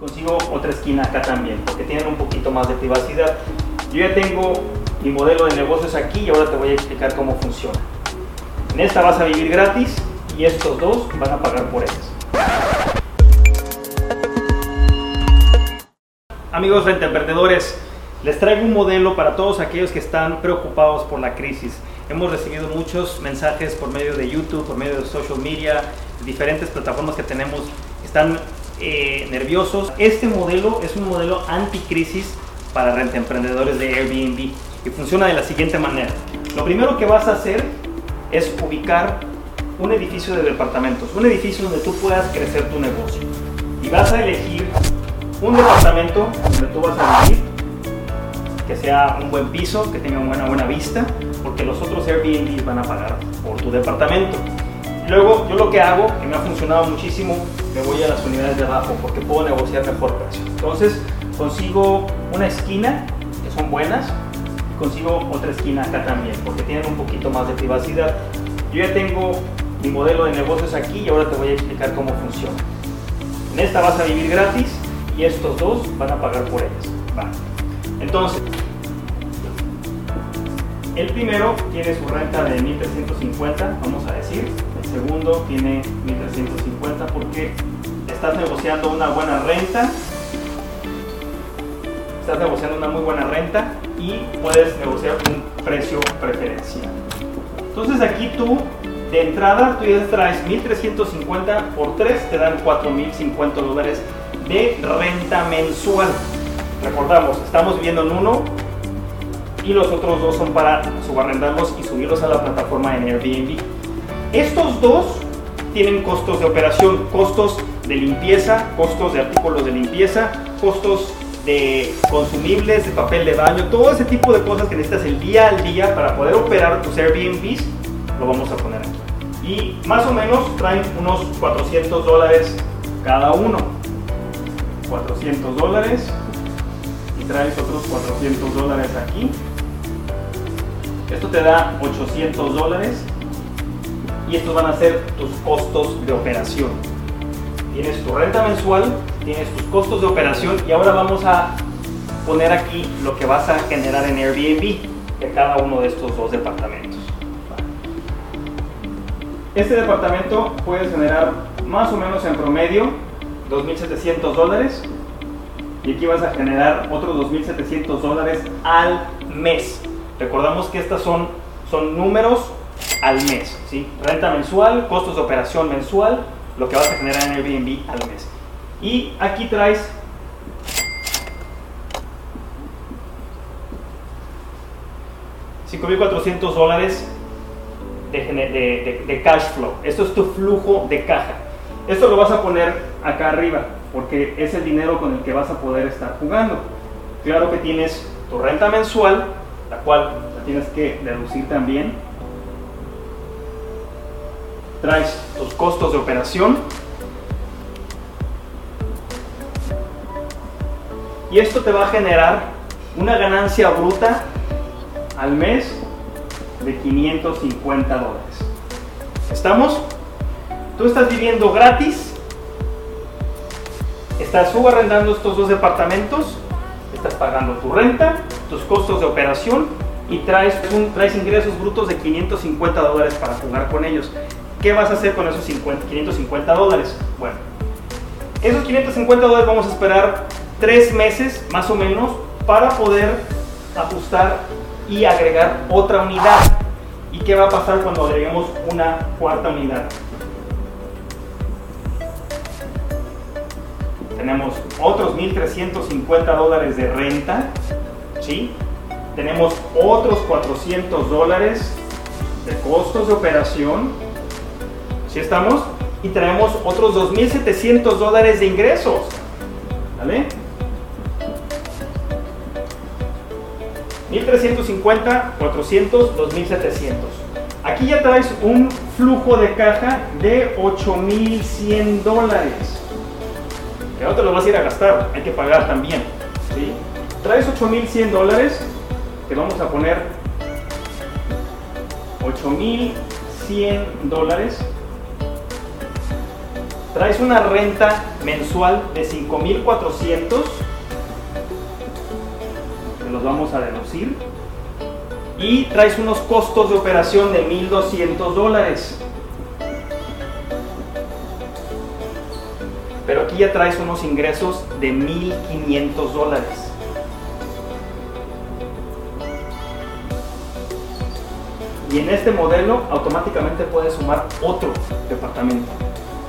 consigo otra esquina acá también, porque tienen un poquito más de privacidad. Yo ya tengo mi modelo de negocios aquí y ahora te voy a explicar cómo funciona. En esta vas a vivir gratis y estos dos van a pagar por ellas. Amigos rentemprendedores, les traigo un modelo para todos aquellos que están preocupados por la crisis. Hemos recibido muchos mensajes por medio de YouTube, por medio de social media, diferentes plataformas que tenemos, están eh, nerviosos. Este modelo es un modelo anticrisis para rentemprendedores de Airbnb y funciona de la siguiente manera. Lo primero que vas a hacer es ubicar un edificio de departamentos, un edificio donde tú puedas crecer tu negocio. Y vas a elegir un departamento donde tú vas a vivir, que sea un buen piso, que tenga una buena vista, porque los otros Airbnb van a pagar por tu departamento. Luego, yo lo que hago, que me ha funcionado muchísimo, me voy a las unidades de abajo porque puedo negociar mejor precio. Entonces, consigo una esquina, que son buenas, y consigo otra esquina acá también, porque tienen un poquito más de privacidad. Yo ya tengo mi modelo de negocios aquí y ahora te voy a explicar cómo funciona. En esta vas a vivir gratis y estos dos van a pagar por ellas. Va. Entonces, el primero tiene su renta de 1350, vamos a decir. El segundo tiene 1350 porque estás negociando una buena renta. Estás negociando una muy buena renta y puedes negociar un precio preferencial. Entonces aquí tú de entrada tú ya traes 1350 por 3 te dan 4050 dólares de renta mensual. Recordamos, estamos viviendo en uno y los otros dos son para subarrendarlos y subirlos a la plataforma en Airbnb. Estos dos tienen costos de operación, costos de limpieza, costos de artículos de limpieza, costos de consumibles, de papel de baño, todo ese tipo de cosas que necesitas el día al día para poder operar tus Airbnbs, lo vamos a poner aquí. Y más o menos traen unos 400 dólares cada uno. 400 dólares y traes otros 400 dólares aquí. Esto te da 800 dólares y estos van a ser tus costos de operación. Tienes tu renta mensual, tienes tus costos de operación y ahora vamos a poner aquí lo que vas a generar en Airbnb de cada uno de estos dos departamentos. Este departamento puedes generar más o menos en promedio 2.700 dólares y aquí vas a generar otros 2.700 dólares al mes. Recordamos que estas son, son números al mes. Renta mensual, costos de operación mensual, lo que vas a generar en Airbnb al mes. Y aquí traes $5,400 dólares de, de cash flow. Esto es tu flujo de caja. Esto lo vas a poner acá arriba porque es el dinero con el que vas a poder estar jugando. Claro que tienes tu renta mensual, la cual la tienes que deducir también. Traes tus costos de operación. Y esto te va a generar una ganancia bruta al mes de 550 dólares. ¿Estamos? Tú estás viviendo gratis, estás subarrendando estos dos departamentos, estás pagando tu renta, tus costos de operación y traes, un, traes ingresos brutos de 550 dólares para jugar con ellos. ¿Qué vas a hacer con esos 50, 550 dólares? Bueno, esos 550 dólares vamos a esperar tres meses más o menos para poder ajustar y agregar otra unidad. ¿Y qué va a pasar cuando agreguemos una cuarta unidad? Tenemos otros 1.350 dólares de renta, Tenemos otros 400 dólares de costos de operación, ¿sí estamos? Y tenemos otros 2.700 dólares de ingresos, ¿vale? 1350, 400, 2700. Aquí ya traes un flujo de caja de 8100 dólares. Que no te lo vas a ir a gastar, hay que pagar también. ¿sí? Traes 8100 dólares, que vamos a poner 8100 dólares. Traes una renta mensual de 5,400. Que los vamos a deducir. Y traes unos costos de operación de 1,200 dólares. Pero aquí ya traes unos ingresos de 1.500 dólares. Y en este modelo automáticamente puedes sumar otro departamento.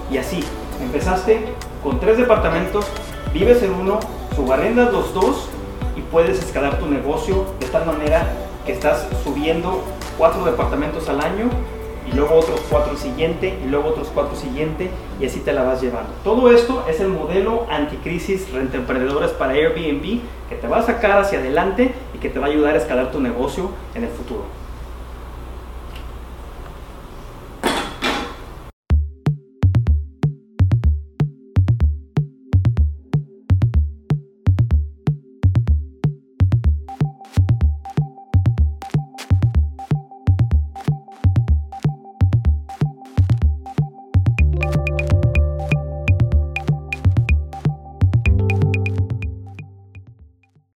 Y así, empezaste con tres departamentos, vives en uno, subarrendas los dos y puedes escalar tu negocio de tal manera que estás subiendo cuatro departamentos al año y luego otros cuatro siguiente y luego otros cuatro siguiente y así te la vas llevando. Todo esto es el modelo anticrisis renta emprendedores para Airbnb que te va a sacar hacia adelante y que te va a ayudar a escalar tu negocio en el futuro.